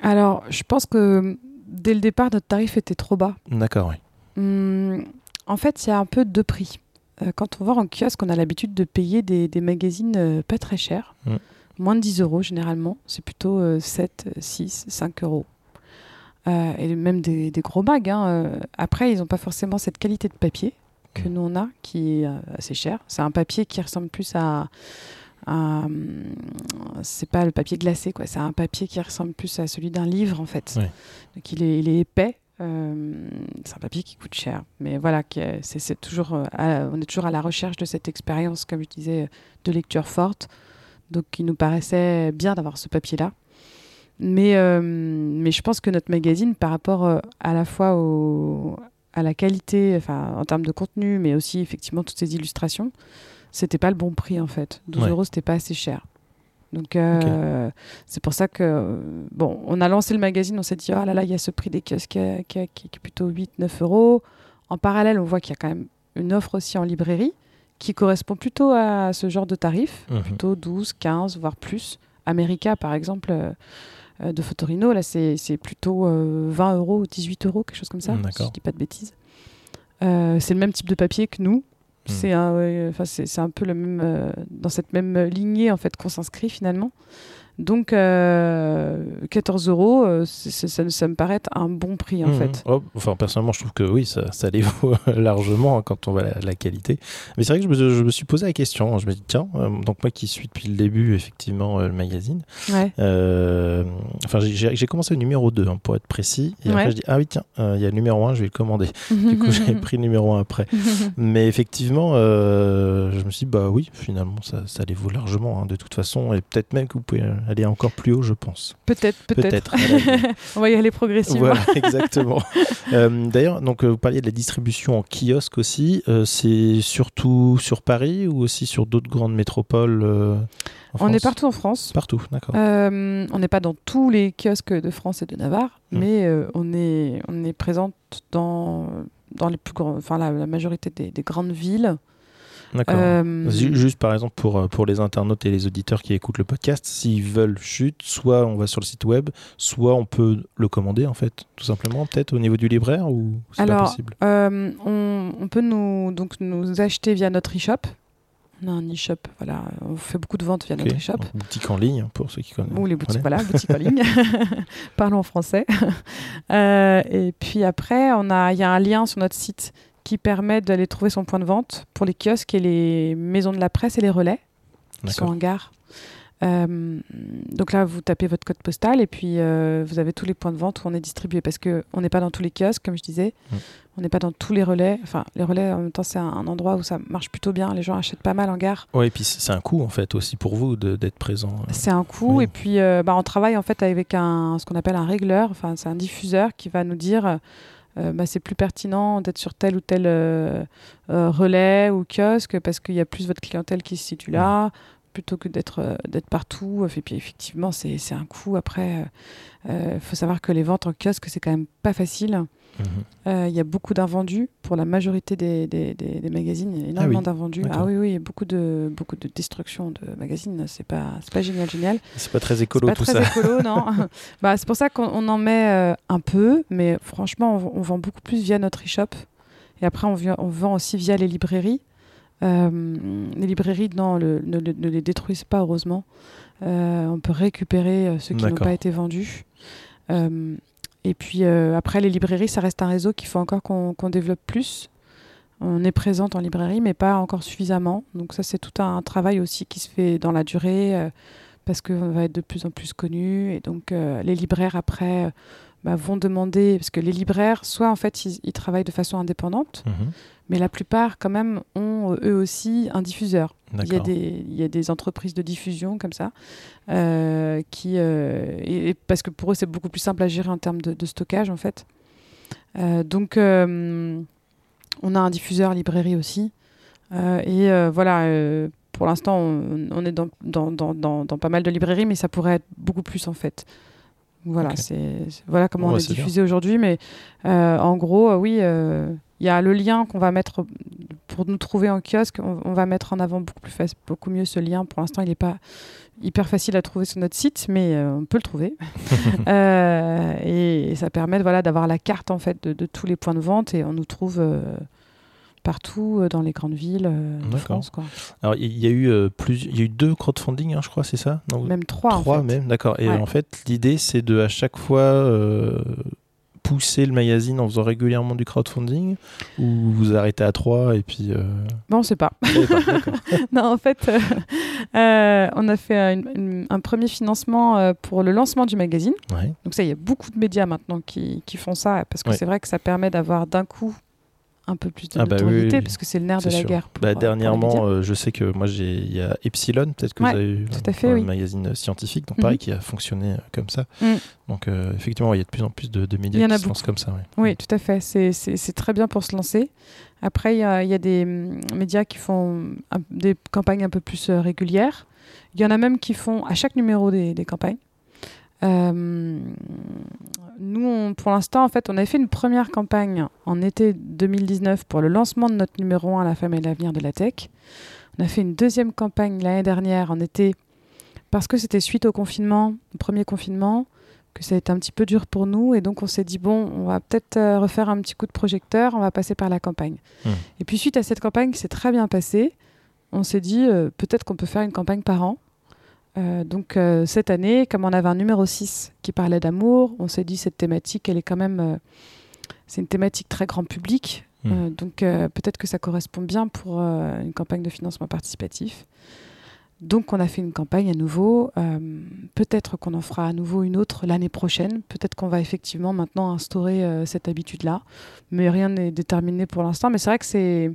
Alors, je pense que dès le départ, notre tarif était trop bas. D'accord, oui. Hum, en fait, il y a un peu deux prix. Euh, quand on va en kiosque, on a l'habitude de payer des, des magazines euh, pas très chers, Mm. moins de 10 euros généralement. C'est plutôt euh, 7, 6, 5 euros. Euh, et même des, des gros bags. hein. Euh, Après, ils n'ont pas forcément cette qualité de papier que Mm. nous on a, qui est euh, assez cher. C'est un papier qui ressemble plus à. à, c'est pas le papier glacé, quoi. C'est un papier qui ressemble plus à celui d'un livre, en fait. Ouais. Donc il est, il est épais. Euh, c'est un papier qui coûte cher. Mais voilà, c'est toujours, à- on est toujours à la recherche de cette expérience, comme je disais, de lecture forte. Donc il nous paraissait bien d'avoir ce papier-là. Mais, euh, mais je pense que notre magazine, par rapport euh, à la fois au, à la qualité, enfin, en termes de contenu, mais aussi effectivement toutes ces illustrations, c'était pas le bon prix en fait. 12 Ouais. euros, c'était pas assez cher. Donc euh, c'est pour ça que, bon, on a lancé le magazine, on s'est dit, oh là là, il y a ce prix des kiosques qui, qui- qui est plutôt 8-9 euros. En parallèle, on voit qu'il y a quand même une offre aussi en librairie qui correspond plutôt à ce genre de tarif, Mhm. plutôt 12, 15, voire plus. America, par exemple, de Fotorino, là, c'est plutôt euh, 20 euros, 18 euros, quelque chose comme ça, Mm, si je dis pas de bêtises. Euh, c'est le même type de papier que nous. Mm. C'est un, un peu le même, euh, dans cette même lignée en fait qu'on s'inscrit finalement. Donc euh, 14 euros, euh, ça, ça me paraît être un bon prix en Mhm. fait. Oh, enfin, personnellement, je trouve que oui, ça, ça les vaut largement hein, quand on voit la, la qualité. Mais c'est vrai que je me, je me suis posé la question. Je me dis, tiens, euh, donc moi qui suis depuis le début, effectivement, euh, le magazine, Ouais. euh, enfin, j'ai- commencé au numéro 2, hein, pour être précis. Et Ouais. après, je dis, ah oui, tiens, euh, il y a le numéro 1, je vais le commander. Du coup, j'ai pris le numéro 1 après. Mais effectivement, euh, je me suis dit, bah oui, finalement, ça, ça les vaut largement, hein, de toute façon. Et peut-être même que vous pouvez aller encore plus haut, je pense. Peut-être, peut-être. On va y aller progressivement. Voilà, exactement. Euh, D'ailleurs, donc euh, vous parliez de la distribution en kiosque aussi. Euh, c'est surtout sur Paris ou aussi sur d'autres grandes métropoles euh, On est partout en France. Partout, d'accord. On n'est pas dans tous les kiosques de France et de Navarre, Mm. mais on est on est présente dans dans les plus grands, enfin la, la majorité des, des grandes villes. D'accord. Euh, Ju- Juste par exemple pour, euh, pour les internautes et les auditeurs qui écoutent le podcast, s'ils veulent chute, soit on va sur le site web, soit on peut le commander en fait, tout simplement, peut-être au niveau du libraire ou c'est pas Alors, possible euh, on, on peut nous donc nous acheter via notre e-shop. On a un e-shop, voilà, on fait beaucoup de ventes via notre e-shop. Donc, Boutique en ligne pour ceux qui connaissent. Ou les boutiques, Voilà. boutiques en ligne. Parlons en français. Euh, et puis après, il y a un lien sur notre site qui permet d'aller trouver son point de vente pour les kiosques et les maisons de la presse et les relais qui sont en gare. Euh, donc là, vous tapez votre code postal et puis euh, vous avez tous les points de vente où on est distribué parce que on n'est pas dans tous les kiosques, comme je disais. Mm. On n'est pas dans tous les relais. Enfin, les relais, en même temps, c'est un, un endroit où ça marche plutôt bien. Les gens achètent pas mal en gare. Ouais, et puis c'est un coût en fait aussi pour vous d'être présent. euh. C'est un coût Oui. et puis euh, bah, on travaille en fait avec un ce qu'on appelle un régleur, enfin c'est un diffuseur qui va nous dire euh, bah, c'est plus pertinent d'être sur tel ou tel euh, euh, relais ou kiosque parce qu'il y a plus votre clientèle qui se situe là plutôt que d'être d'être partout. Et puis effectivement c'est un coût. Après il faut savoir que les ventes en kiosque c'est quand même pas facile. Euh, Il y a beaucoup d'invendus pour la majorité des, des, des- des magazines. Il y a énormément oui. d'invendus. Ah oui, oui, il y a beaucoup de, beaucoup de destruction de magazines. C'est pas, c'est pas génial, génial. C'est pas très écolo pas tout très ça. écolo, non. bah, c'est pour ça qu'on on en met euh, un peu, mais franchement, on, on vend beaucoup plus via notre e-shop. Et après, on, on vend aussi via les librairies. Euh, les librairies non, le- ne, le- ne les détruisent pas, heureusement. On peut récupérer ceux qui n'ont pas été vendus. Euh, et puis euh, après, les librairies, ça reste un réseau qu'il faut encore qu'on développe plus. On est présente en librairie, mais pas encore suffisamment. Donc ça, c'est tout un travail aussi qui se fait dans la durée, euh, parce qu'on va être de plus en plus connu. Et donc euh, les libraires, après, bah, vont demander, parce que les libraires, soit en fait, ils, ils travaillent de façon indépendante, Mhm. mais la plupart, quand même, ont euh, eux aussi un diffuseur. Il y, a des, il y a des entreprises de diffusion comme ça, euh, qui, euh, et, et parce que pour eux, c'est beaucoup plus simple à gérer en termes de, de stockage, en fait. Euh, donc, on a un diffuseur librairie aussi. Et voilà, pour l'instant, on, on est dans, dans, dans, dans pas mal de librairies, mais ça pourrait être beaucoup plus, en fait. Voilà, c'est voilà comment on est c'est bien. diffusé aujourd'hui. Mais euh, en gros, euh, oui, euh, il y a le lien qu'on va mettre pour nous trouver en kiosque. On, on va mettre en avant beaucoup, plus faci- beaucoup mieux ce lien. Pour l'instant, il n'est pas hyper facile à trouver sur notre site, mais on peut le trouver. Et, et ça permet voilà, d'avoir la carte en fait, de, de tous les points de vente et on nous trouve partout euh, dans les grandes villes euh, de. France. Quoi. Alors il y a eu euh, plus, il y a eu deux crowdfunding, hein, je crois, c'est ça? Non, Même trois. en Trois fait. même, d'accord. Et Ouais. en fait, l'idée c'est de à chaque fois euh, pousser le magazine en faisant régulièrement du crowdfunding ou vous arrêtez à trois et puis. euh, Bon, on ne sait pas. non, en fait, on a fait une- une- un premier financement pour le lancement du magazine. Ouais. Donc ça, il y a beaucoup de médias maintenant qui, qui font ça, parce que Ouais. c'est vrai que ça permet d'avoir d'un coup un peu plus de Ah bah oui, notoriété oui, parce que c'est le nerf de la sûr. guerre. pour, Bah, euh, dernièrement, euh, je sais que moi, j'ai il y a Epsilon, peut-être que Ouais, vous avez eu tout à fait, un oui. magazine scientifique, donc Mhm. pareil, qui a fonctionné euh, comme ça. Mm. Donc, euh, effectivement, ouais, il y a de plus en plus de, de médias qui se lancent comme ça. ouais. Oui, tout à fait. C'est- très bien pour se lancer. Après, il y a, il y a des hum, médias qui font un- des campagnes un peu plus euh, régulières. Il y en a même qui font à chaque numéro des, des campagnes. Euh, nous, on- pour l'instant, en fait, on avait fait une première campagne en été 2019 pour le lancement de notre numéro 1, La femme et l'avenir de la tech. On a fait une deuxième campagne l'année dernière en été parce que c'était suite au confinement, au premier confinement, que ça a été un petit peu dur pour nous. Et donc, on s'est dit, bon, on va peut-être euh, refaire un petit coup de projecteur, on va passer par la campagne. Hmm. Et puis, suite à cette campagne qui s'est très bien passée, on s'est dit, euh, peut-être qu'on peut faire une campagne par an. Euh, donc, euh, cette année, comme on avait un numéro 6 qui parlait d'amour, on s'est dit, cette thématique, elle est quand même. euh, c'est une thématique très grand public. Hmm. Donc, peut-être que ça correspond bien pour une campagne de financement participatif. Donc, on a fait une campagne à nouveau. Peut-être qu'on en fera à nouveau une autre l'année prochaine. Peut-être qu'on va effectivement maintenant instaurer cette habitude-là. Mais rien n'est déterminé pour l'instant. Mais c'est vrai que c'est.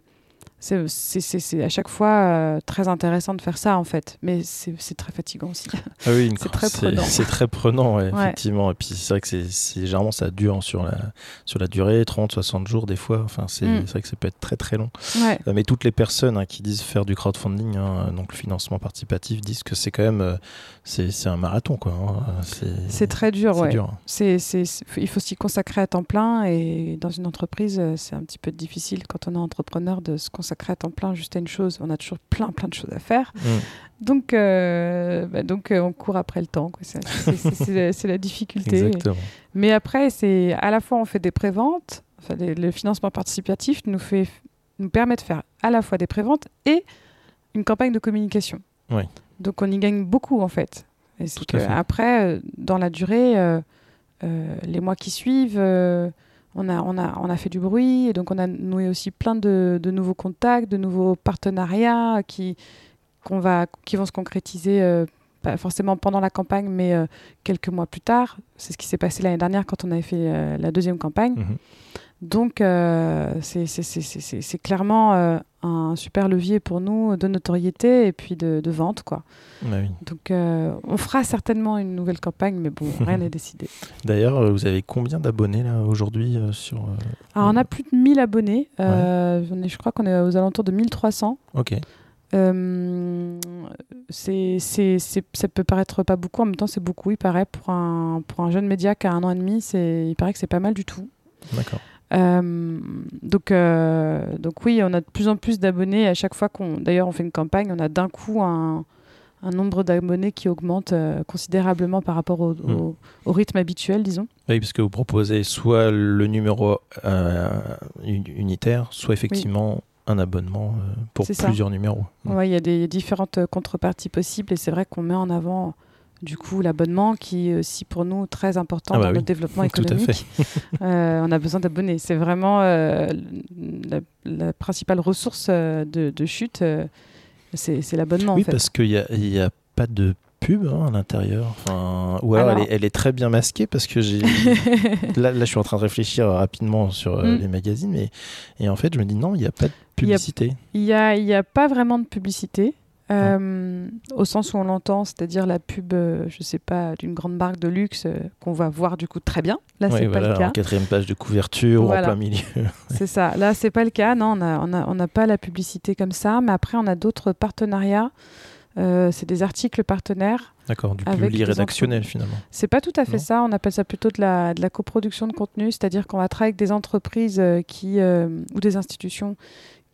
C'est c'est- c'est- c'est à chaque fois euh, très intéressant de faire ça en fait, mais c'est c'est très fatigant aussi. Ah oui, C'est très prenant. C'est très prenant, ouais, Ouais. effectivement. Et puis c'est vrai que c'est généralement ça dure sur la, sur la durée, 30, 60 jours des fois. Enfin, c'est Mm. c'est vrai que ça peut être très très long. Ouais, Euh, Mais toutes les personnes hein, qui disent faire du crowdfunding, hein, donc le financement participatif, disent que c'est quand même euh, c'est c'est un marathon quoi. hein. c'est très dur, c'est ouais. dur. C'est, c'est- c'est- il faut s'y consacrer à temps plein et dans une entreprise, euh, c'est un petit peu difficile quand on est entrepreneur de se consacrer à temps plein juste à une chose. On a toujours plein plein de choses à faire. Mm. Donc, euh, bah, donc euh, on court après le temps. C'est, la- difficulté. Exactement. Mais après, c'est à la fois on fait des préventes. Enfin, le financement participatif nous fait nous permet de faire à la fois des préventes et une campagne de communication. Oui. Donc on y gagne beaucoup en fait. Et c'est Tout à que fait. après, euh, dans la durée, les mois qui suivent, on a, on, a, on a fait du bruit et donc on a noué aussi plein de, nouveaux contacts, de nouveaux partenariats qui vont se concrétiser. euh, pas forcément pendant la campagne, mais euh, quelques mois plus tard. C'est ce qui s'est passé l'année dernière quand on avait fait euh, la deuxième campagne. Mhm. Donc, euh, c'est- clairement euh, un super levier pour nous de notoriété et puis de, de vente. Quoi. Ah oui. Donc, euh, on fera certainement une nouvelle campagne, mais bon, rien n'est décidé. D'ailleurs, euh, vous avez combien d'abonnés là aujourd'hui sur Alors, on a plus de 1000 abonnés. On est- je crois qu'on est aux alentours de 1300. Ok. Euh, c'est, c'est, c'est- ça peut paraître pas beaucoup, en même temps c'est beaucoup, il paraît, pour un, pour un jeune média qui a un an et demi, c'est, il paraît que c'est pas mal du tout. D'accord. Euh, donc, euh, donc oui, on a de plus en plus d'abonnés à chaque fois qu'on, d'ailleurs on fait une campagne, on a d'un coup un, un nombre d'abonnés qui augmente euh, considérablement par rapport au, Mm. au- au rythme habituel, disons. Oui, parce que vous proposez soit le numéro uni- unitaire, soit effectivement un abonnement pour ça. plusieurs numéros. Ouais, il y a des différentes contreparties possibles et c'est vrai qu'on met en avant du coup l'abonnement qui est aussi pour nous très important Ah bah dans oui. notre développement Tout à économique. Euh, on a besoin d'abonnés. C'est vraiment euh, la, la principale ressource euh, de, de chute, euh, c'est l'abonnement Oui, en fait. parce qu'il n'y a, y pas de pub hein, à l'intérieur. Enfin, ou alors, Alors- Elle, est, elle est très bien masquée parce que j'ai. là, là, je suis en train de réfléchir rapidement sur Mm. les magazines. Mais... Et en fait, je me dis non, il n'y a pas de y publicité. Il n'y a, il y a pas vraiment de publicité. Euh, au sens où on l'entend, c'est-à-dire la pub, euh, je sais pas, d'une grande marque de luxe euh, qu'on va voir du coup très bien. Là, Oui, c'est voilà, pas le cas. en quatrième page de couverture ou en plein milieu. C'est ça. Là, c'est pas le cas. Non, on n'a on a, on pas la publicité comme ça. Mais après, on a d'autres partenariats. Euh, c'est des articles partenaires. D'accord, du public rédactionnel finalement. C'est pas tout à fait Non. ça. On appelle ça plutôt de la, de la coproduction de contenu, c'est-à-dire qu'on va travailler avec des entreprises qui ou des institutions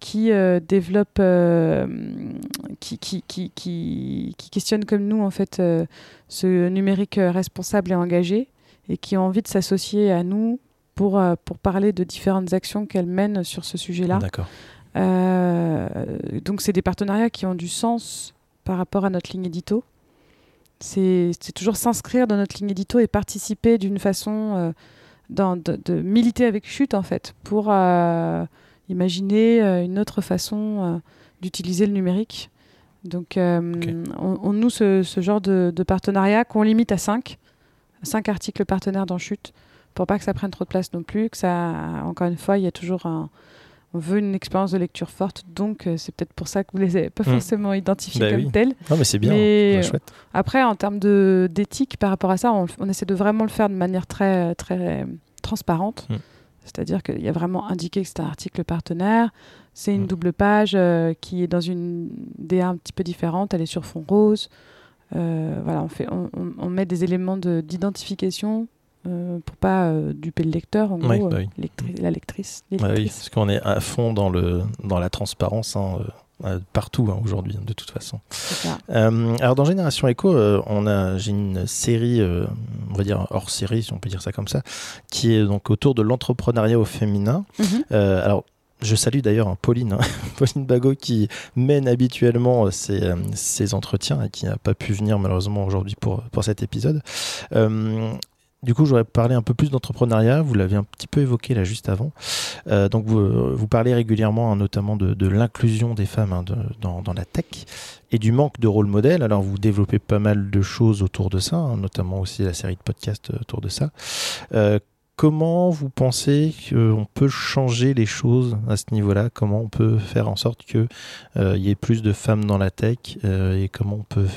qui euh, développent, euh, qui, qui, qui, qui, questionnent comme nous en fait euh, ce numérique responsable et engagé et qui ont envie de s'associer à nous pour, pour parler de différentes actions qu'elles mènent sur ce sujet-là. D'accord. Euh, donc c'est des partenariats qui ont du sens par rapport à notre ligne édito. C'est c'est toujours s'inscrire dans notre ligne édito et participer d'une façon euh, dans- de, de militer avec chute en fait pour euh, imaginer euh, une autre façon euh, d'utiliser le numérique. Donc euh, on, on noue ce, ce genre de, de partenariat qu'on limite à 5, 5 articles partenaires dans chute pour pas que ça prenne trop de place non plus, que ça, encore une fois, il y a toujours un, on veut une expérience de lecture forte, donc euh, c'est peut-être pour ça que vous les avez pas Mm. forcément identifiés Bah comme oui. tels. Non, mais c'est bien, Mais, hein. chouette. Après, en termes d'éthique par rapport à ça, on, on essaie de vraiment le faire de manière très, très transparente. Mm. C'est-à-dire qu'il y a vraiment indiqué que c'est un article partenaire. C'est une Mm. double page euh, qui est dans une DA un petit peu différente. Elle est sur fond rose. Euh, voilà, on, fait, on, on- on met des éléments de- d'identification euh, pour pas euh, duper le lecteur, en Ouais, gros, bah oui. la lectrice. Ouais, oui, parce qu'on est à fond dans, le, dans la transparence hein, euh, partout hein, aujourd'hui, de toute façon. Euh, alors dans Génération Echo, euh, on a j'ai une série, on va dire hors série, si on peut dire ça comme ça, qui est donc autour de l'entrepreneuriat au féminin. Mhm. Alors je salue d'ailleurs hein, Pauline, hein, Pauline Bagot qui mène habituellement ces, ces entretiens et qui n'a pas pu venir malheureusement aujourd'hui pour, pour cet épisode. Euh, du coup, j'aurais parlé un peu plus d'entrepreneuriat. Vous l'avez un petit peu évoqué là juste avant. Euh, donc, vous, vous parlez régulièrement, hein, notamment de, l'inclusion des femmes hein, dans, la tech et du manque de rôle modèle. Alors, vous développez pas mal de choses autour de ça, hein, notamment aussi la série de podcasts euh, autour de ça. Euh, comment vous pensez qu'on peut changer les choses à ce niveau-là? Comment on peut faire en sorte qu'il y ait plus de femmes dans la tech euh, et comment on peut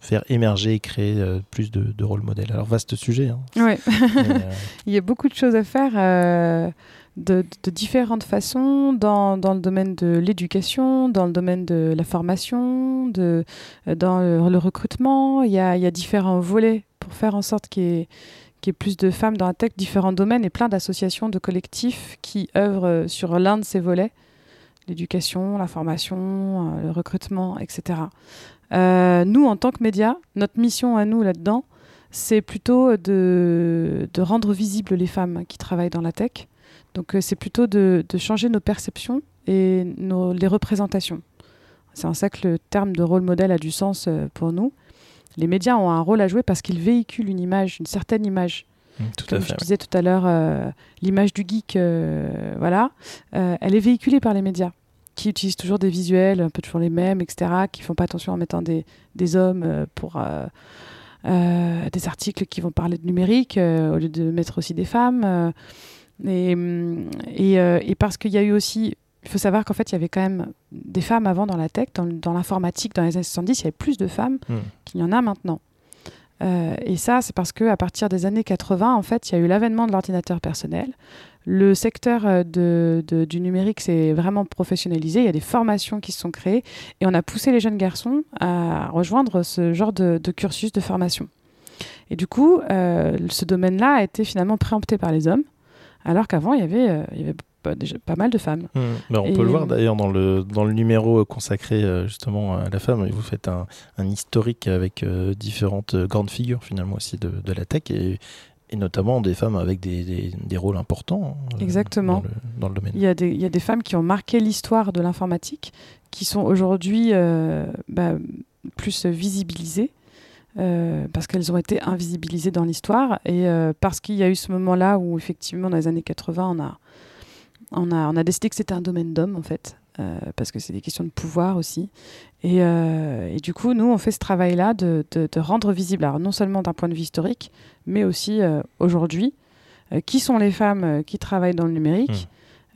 faire émerger et créer euh, plus de, de rôle modèles Alors, vaste sujet. hein. Ouais. Euh, Il y a beaucoup de choses à faire euh, de, de différentes façons dans, dans le domaine de l'éducation, dans le domaine de la formation, de, dans le, le recrutement. Il y, a, il y a différents volets pour faire en sorte qu'il y, ait, qu'il y ait plus de femmes dans la tech, différents domaines et plein d'associations, de collectifs qui œuvrent sur l'un de ces volets l'éducation, la formation, le recrutement, etc. Euh, nous, en tant que médias, notre mission à nous là-dedans, c'est plutôt de, de rendre visibles les femmes qui travaillent dans la tech. Donc euh, c'est plutôt de, de changer nos perceptions et nos, les représentations. C'est en ça que le terme de rôle modèle a du sens euh, pour nous. Les médias ont un rôle à jouer parce qu'ils véhiculent une image, une certaine image. mm, tout Comme à je fait. disais tout à l'heure, euh, l'image du geek, euh, voilà, euh, elle est véhiculée par les médias qui utilisent toujours des visuels, un peu toujours les mêmes, etc., qui font pas attention en mettant des, des hommes euh, pour euh, euh, des articles qui vont parler de numérique au lieu de mettre aussi des femmes. et, hum, et, et parce qu'il y a eu aussi, il faut savoir qu'en fait, il y avait quand même des femmes avant dans la tech, dans, l'informatique, dans les années 70, il y avait plus de femmes Mm. qu'il y en a maintenant. Euh, et ça, c'est parce qu'à partir des années 80, en fait, il y a eu l'avènement de l'ordinateur personnel. Le secteur euh, de, de- du numérique s'est vraiment professionnalisé. Il y a des formations qui se sont créées et on a poussé les jeunes garçons à rejoindre ce genre de, de cursus de formation. Et du coup, euh, ce domaine-là a été finalement préempté par les hommes, alors qu'avant, il y avait, euh, il y avait pas, déjà pas mal de femmes. Mm. Ben, on Et- peut le voir d'ailleurs dans le, dans le numéro consacré euh, justement à la femme. Vous faites un, un historique avec euh, différentes grandes figures finalement aussi de, de la tech et, et notamment des femmes avec des, des, des rôles importants euh, Exactement. Dans, le, dans le domaine. Il y, a des, il y a des femmes qui ont marqué l'histoire de l'informatique, qui sont aujourd'hui euh, bah, plus visibilisées, euh, parce qu'elles ont été invisibilisées dans l'histoire, et parce qu'il y a eu ce moment-là où, effectivement, dans les années 80, on a, on a, on a décidé que c'était un domaine d'hommes, en fait, parce que c'est des questions de pouvoir aussi. Et, euh, et du coup, nous, on fait ce travail-là de, de- de rendre visible, alors non seulement d'un point de vue historique, mais aussi euh, aujourd'hui, euh, qui sont les femmes qui travaillent dans le numérique,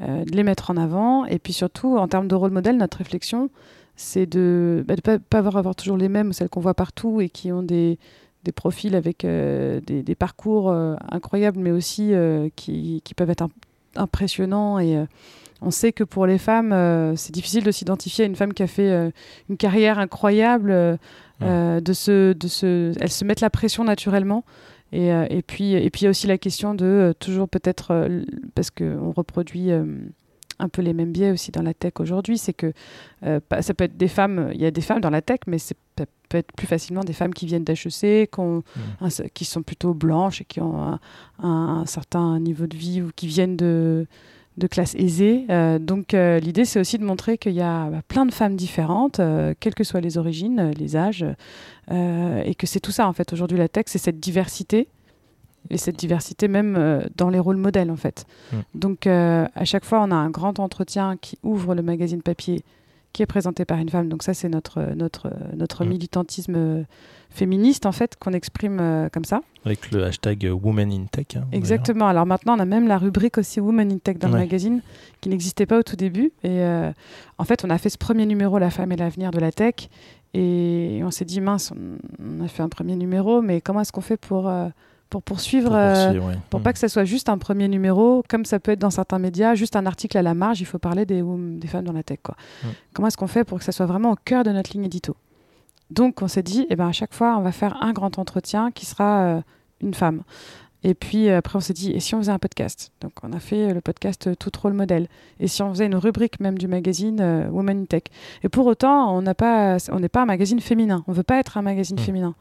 euh, de les mettre en avant. Et puis surtout, en termes de rôle modèle, notre réflexion, c'est de ne pas, pas avoir, avoir toujours les mêmes, celles qu'on voit partout et qui ont des, des profils avec des, des parcours incroyables, mais aussi qui, qui peuvent être im- impressionnants. Et on sait que pour les femmes, euh, c'est difficile de s'identifier à une femme qui a fait euh, une carrière incroyable. euh, Ouais. de se, de se, elles se mettent la pression naturellement. Et, et, puis, et puis il y a aussi la question de toujours peut-être, parce qu'on reproduit un peu les mêmes biais aussi dans la tech aujourd'hui, c'est que euh, ça peut être des femmes, il y a des femmes dans la tech, mais c'est- ça peut être plus facilement des femmes qui viennent d'HEC, qui, un- qui sont plutôt blanches et qui ont un, un- un certain niveau de vie ou qui viennent de, de classe aisée. Euh, donc euh, l'idée, c'est aussi de montrer qu'il y a bah, plein de femmes différentes, euh, quelles que soient les origines, les âges, et que c'est tout ça en fait. Aujourd'hui, la tech, c'est cette diversité. Et cette diversité même dans les rôles modèles en fait. Mm. Donc à chaque fois on a un grand entretien qui ouvre le magazine papier qui est présenté par une femme. Donc ça, c'est notre, notre, notre Mm. militantisme euh, féministe, en fait, qu'on exprime euh, comme ça. Avec le hashtag Women in Tech. hein, Exactement. Alors maintenant, on a même la rubrique aussi Women in Tech dans le magazine, qui n'existait pas au tout début. Et euh, en fait, on a fait ce premier numéro, La femme et l'avenir de la tech. Et on s'est dit, mince, on, on a fait un premier numéro, mais comment est-ce qu'on fait pour, euh, pour poursuivre Pour, euh, pour Mm. pas que ça soit juste un premier numéro, comme ça peut être dans certains médias, juste un article à la marge, il faut parler des, femmes dans la tech. Quoi. Mm. Comment est-ce qu'on fait pour que ça soit vraiment au cœur de notre ligne édito? Donc on s'est dit, eh ben, à chaque fois, on va faire un grand entretien qui sera euh, une femme. Et puis euh, après, on s'est dit, et si on faisait un podcast? Donc on a fait le podcast Tout Rôle Modèle. Et si on faisait une rubrique même du magazine euh, Women in Tech? Et pour autant, on n'est pas un magazine féminin. On veut pas être un magazine Mm. féminin.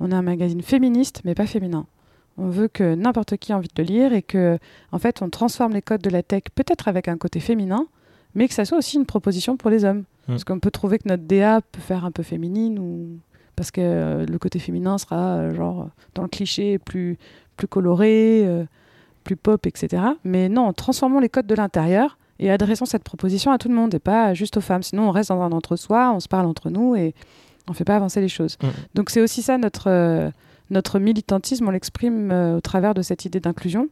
On est un magazine féministe, mais pas féminin. On veut que n'importe qui ait envie de le lire et que, en fait, on transforme les codes de la tech, peut-être avec un côté féminin, mais que ça soit aussi une proposition pour les hommes. Parce qu'on peut trouver que notre DA peut faire un peu féminine ou parce que euh, le côté féminin sera euh, genre dans le cliché plus plus coloré, euh, plus pop, etc. Mais non, transformons les codes de l'intérieur et adressons cette proposition à tout le monde et pas juste aux femmes. Sinon, on reste dans un entre-soi, on se parle entre nous et on fait pas avancer les choses. Mm. Donc c'est aussi ça notre notre militantisme, on l'exprime euh, au travers de cette idée d'inclusion,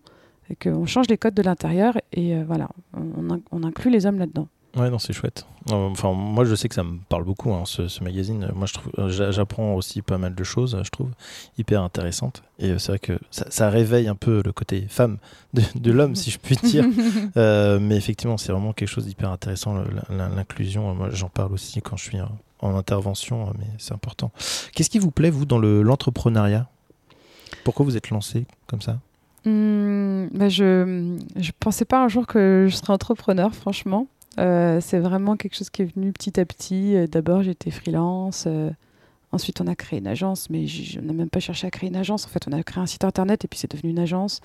et qu'on change les codes de l'intérieur et euh, voilà, on, on in- on inclut les hommes là-dedans. Ouais, non, c'est chouette. Euh, Enfin, moi, je sais que ça me parle beaucoup, hein, ce, ce magazine. Moi, je trouve, euh, j'a- j'apprends aussi pas mal de choses, je trouve, hyper intéressantes. Et euh, c'est vrai que ça, ça réveille un peu le côté femme de, de l'homme, si je puis dire. Euh, mais effectivement, c'est vraiment quelque chose d'hyper intéressant, l'inclusion. Moi, j'en parle aussi quand je suis en, en intervention, mais c'est important. Qu'est-ce qui vous plaît, vous, dans le- l'entrepreneuriat? Pourquoi vous êtes lancé comme ça? Hum, bah, je je pensais pas un jour que je serais entrepreneur, franchement. Euh, c'est vraiment quelque chose qui est venu petit à petit. Euh, D'abord, j'étais freelance. euh, ensuite, on a créé une agence, mais j- on n'a même pas cherché à créer une agence. En fait, on a créé un site internet et puis c'est devenu une agence.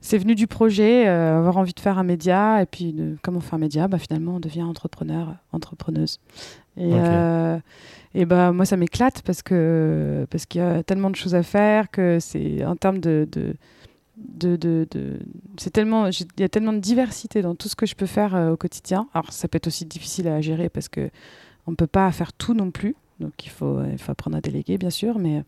C'est venu du projet, euh, avoir envie de faire un média. Et puis, de, comment on fait un média bah, Finalement, on devient entrepreneur, entrepreneuse. Et, Ok. et bah, moi, ça m'éclate parce que parce qu'il y a tellement de choses à faire que c'est en termes de, de c'est tellement il y a tellement de diversité dans tout ce que je peux faire euh, au quotidien. Alors ça peut être aussi difficile à gérer parce que on peut pas faire tout non plus. Donc il faut il faut apprendre à déléguer bien sûr. Mais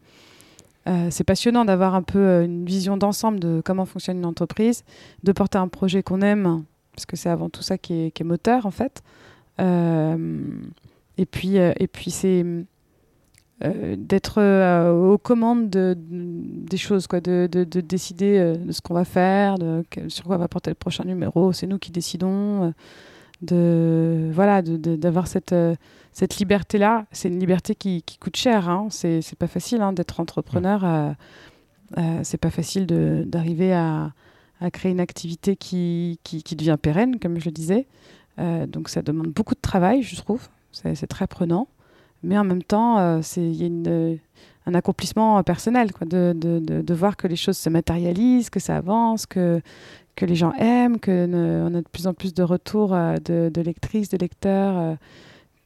euh, c'est passionnant d'avoir un peu euh, une vision d'ensemble de comment fonctionne une entreprise de porter un projet qu'on aime parce que c'est avant tout ça qui est, moteur en fait. Euh, et puis euh, et puis c'est euh, d'être euh, aux commandes de, de- des choses, quoi, de, de- de décider euh, de ce qu'on va faire, de, sur quoi va porter le prochain numéro. C'est nous qui décidons. de voilà, d'avoir cette cette liberté-là. C'est une liberté qui, qui coûte cher. Hein. C'est pas facile hein, d'être entrepreneur. c'est pas facile de- d'arriver à, à créer une activité qui, qui, qui devient pérenne, comme je le disais. Donc ça demande beaucoup de travail, je trouve. C'est très prenant mais en même temps, euh, il y a euh, un accomplissement euh, personnel, quoi, de, de, de, voir que les choses se matérialisent, que ça avance, que, que les gens aiment, que ne- on a de plus en plus de retours de, lectrices, de lecteurs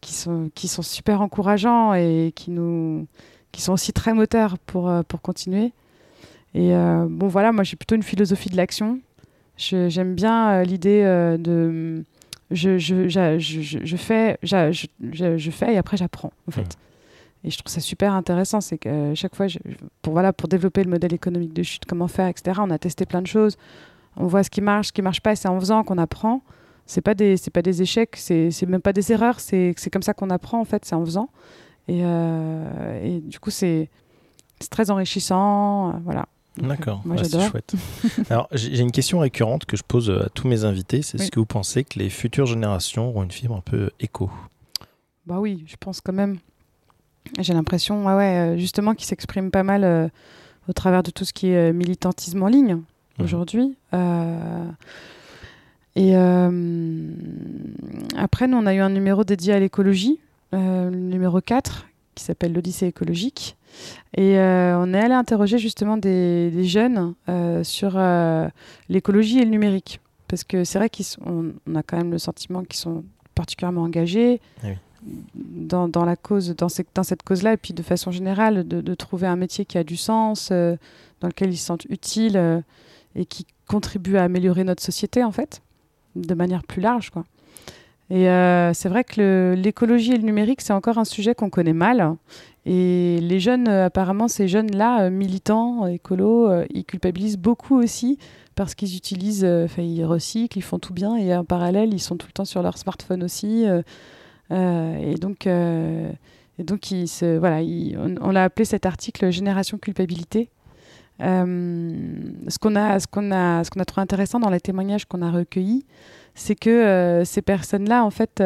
qui, sont, qui sont super encourageants et qui, nous, qui sont aussi très moteurs pour, pour continuer. Et bon, voilà, moi j'ai plutôt une philosophie de l'action. J'aime bien l'idée de je, je, je, je, je fais, je, je, je fais et après j'apprends en fait. Mhm. Et je trouve ça super intéressant, c'est que euh, chaque fois, pour, voilà, pour développer le modèle économique de chute, comment faire, etc., on a testé plein de choses. On voit ce qui marche, ce qui marche pas, et c'est en faisant qu'on apprend. C'est pas des, c'est pas des échecs, c'est c'est même pas des erreurs, c'est c'est comme ça qu'on apprend en fait, c'est en faisant. Et, euh, et du coup, c'est c'est très enrichissant, euh, voilà. D'accord, Ouais, c'est chouette. Alors, j'ai une question récurrente que je pose à tous mes invités. C'est Oui. ce que vous pensez que les futures générations auront une fibre un peu éco Bah oui, je pense quand même. J'ai l'impression, ouais, ouais, euh, justement, qu'il s'exprime pas mal euh, au travers de tout ce qui est euh, militantisme en ligne Mhm. aujourd'hui. Euh, et euh, après, nous, on a eu un numéro dédié à l'écologie, euh, le numéro 4, qui s'appelle l'Odyssée écologique. Et euh, on est allé interroger justement des, des jeunes euh, sur euh, l'écologie et le numérique. Parce que c'est vrai qu'on on a quand même le sentiment qu'ils sont particulièrement engagés oui. dans, dans la cause, dans, cette cause-là, et puis de façon générale, de, de trouver un métier qui a du sens, dans lequel ils se sentent utiles et qui contribue à améliorer notre société, en fait, de manière plus large. Quoi. Et euh, c'est vrai que l'écologie et le numérique, c'est encore un sujet qu'on connaît mal. Et les jeunes, euh, apparemment, ces jeunes-là, euh, militants, euh, écolos, ils culpabilisent beaucoup aussi parce qu'ils utilisent, ils recyclent, ils font tout bien. Et en parallèle, ils sont tout le temps sur leur smartphone aussi. et donc, donc on, on l'a appelé cet article Génération culpabilité. Ce qu'on a, ce a, ce a trouvé intéressant dans les témoignages qu'on a recueillis, c'est que ces personnes-là, en fait,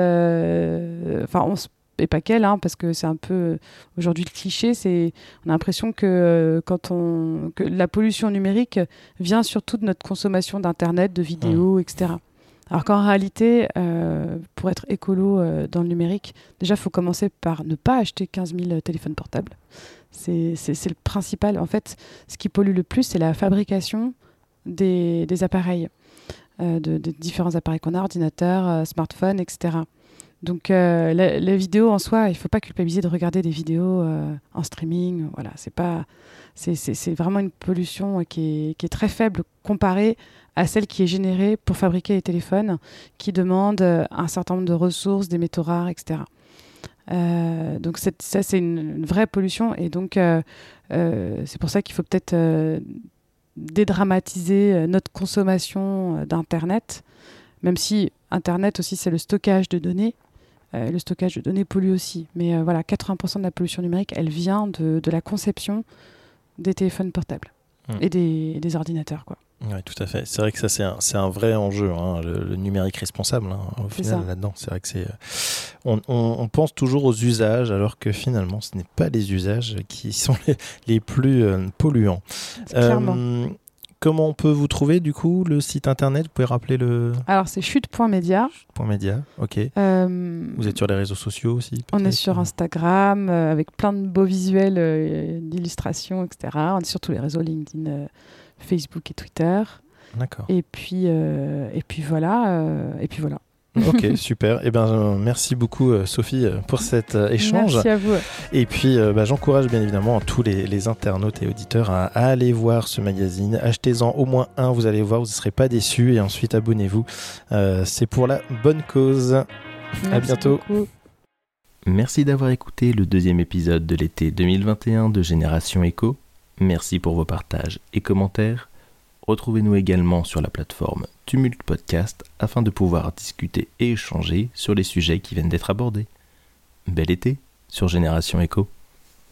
on se- et pas qu'elles, hein, parce que c'est un peu euh, aujourd'hui le cliché, c'est, on a l'impression que euh, quand on, que la pollution numérique vient surtout de notre consommation d'internet, de vidéos, etc. Alors qu'en réalité, euh, pour être écolo euh, dans le numérique, déjà, il faut commencer par ne pas acheter 15 000 téléphones portables. C'est le principal. En fait, ce qui pollue le plus, c'est la fabrication des, des appareils, euh, de, des différents appareils qu'on a, ordinateurs, smartphones, etc. Donc, euh, la, vidéo en soi, il ne faut pas culpabiliser de regarder des vidéos euh, en streaming. Voilà, c'est pas, c'est- vraiment une pollution euh, qui est, très faible comparée à celle qui est générée pour fabriquer les téléphones, qui demandent euh, un certain nombre de ressources, des métaux rares, etc. Donc ça, c'est une, vraie pollution. Et donc, c'est pour ça qu'il faut peut-être dédramatiser notre consommation d'Internet, même si Internet aussi, c'est le stockage de données. Euh, le stockage de données pollue aussi. Mais euh, voilà, 80% de la pollution numérique, elle vient de, de la conception des téléphones portables Mm. et, des, et des ordinateurs. Quoi. Oui, tout à fait. C'est vrai que ça, c'est un, un vrai enjeu, hein, le, le numérique responsable, hein, au final, là-dedans. C'est vrai que c'est. euh, On, on- on pense toujours aux usages, alors que finalement, ce n'est pas les usages qui sont les, les plus polluants. Clairement. Comment on peut vous trouver, du coup, le site internet? Vous pouvez rappeler le Alors, c'est chute.media. média Ok. Euh, Vous êtes sur les réseaux sociaux aussi On est sur Instagram euh, avec plein de beaux visuels euh, d'illustrations, etc. On est sur tous les réseaux LinkedIn, Facebook et Twitter. D'accord. Et puis, et puis voilà. et puis voilà. Ok, super. Eh ben, merci beaucoup, euh, Sophie, euh, pour cet euh, échange. Merci à vous. Et puis, bah, j'encourage bien évidemment tous les, les internautes et auditeurs à, à aller voir ce magazine. Achetez-en au moins un, vous allez voir, vous ne serez pas déçus. Et ensuite, abonnez-vous. Euh, C'est pour la bonne cause. Merci bientôt. beaucoup. Merci d'avoir écouté le deuxième épisode de l'été 2021 de Génération Echo. Merci pour vos partages et commentaires. Retrouvez-nous également sur la plateforme Tumult Podcast afin de pouvoir discuter et échanger sur les sujets qui viennent d'être abordés. Bel été sur Génération Echo.